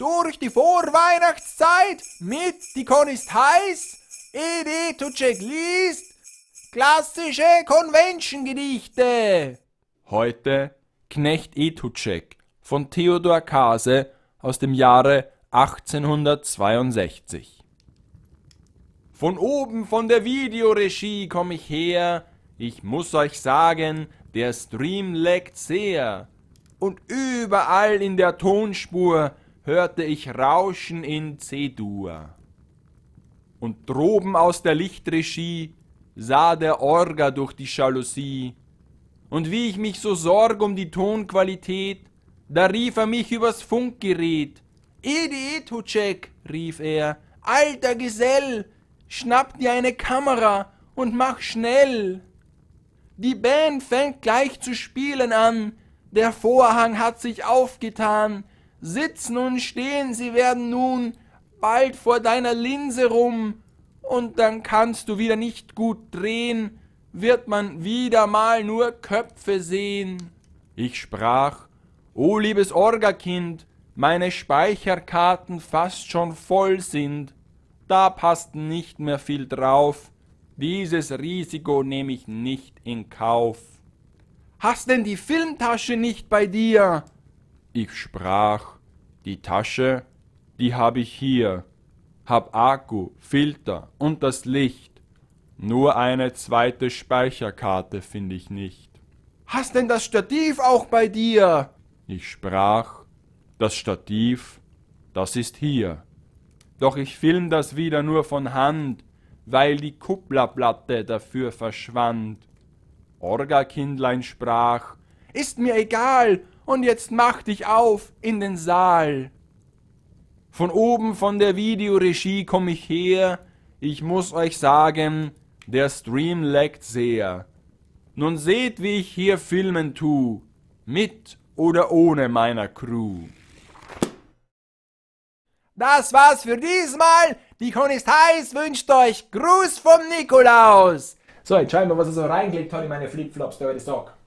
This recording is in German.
durch die Vorweihnachtszeit mit Die Con ist heiß, Edi Tucek liest klassische Convention-Gedichte. Heute Knecht Etucek von Theodor Kase aus dem Jahre 1862. Von oben von der Videoregie komm ich her, ich muss euch sagen, der Stream leckt sehr. Und überall in der Tonspur hörte ich Rauschen in C-Dur. Und droben aus der Lichtregie sah der Orga durch die Jalousie. Und wie ich mich so sorg um die Tonqualität, da rief er mich übers Funkgerät. Edi Etucek, rief er, alter Gesell, schnapp dir eine Kamera und mach schnell. Die Band fängt gleich zu spielen an, der Vorhang hat sich aufgetan, sitzen und stehen sie werden nun bald vor deiner Linse rum, und dann kannst du wieder nicht gut drehen, wird man wieder mal nur Köpfe sehen. Ich sprach, O liebes Orgakind, meine Speicherkarten fast schon voll sind, da passt nicht mehr viel drauf, dieses Risiko nehme ich nicht in Kauf. Hast denn die Filmtasche nicht bei dir? Ich sprach, die Tasche, die hab ich hier, hab Akku, Filter und das Licht. Nur eine zweite Speicherkarte find ich nicht. Hast denn das Stativ auch bei dir? Ich sprach, das Stativ, das ist hier. Doch ich film das wieder nur von Hand, weil die Kupplerplatte dafür verschwand. Orgakindlein sprach, ist mir egal, und jetzt mach dich auf in den Saal. Von oben von der Videoregie komm ich her, ich muss euch sagen, der Stream leckt sehr. Nun seht, wie ich hier filmen tu, mit oder ohne meiner Crew. Das war's für diesmal. Die Con ist heiß, wünscht euch Gruß vom Nikolaus. So, jetzt schauen wir, was er so reingelegt hat in meine Flipflops, der alte Sock.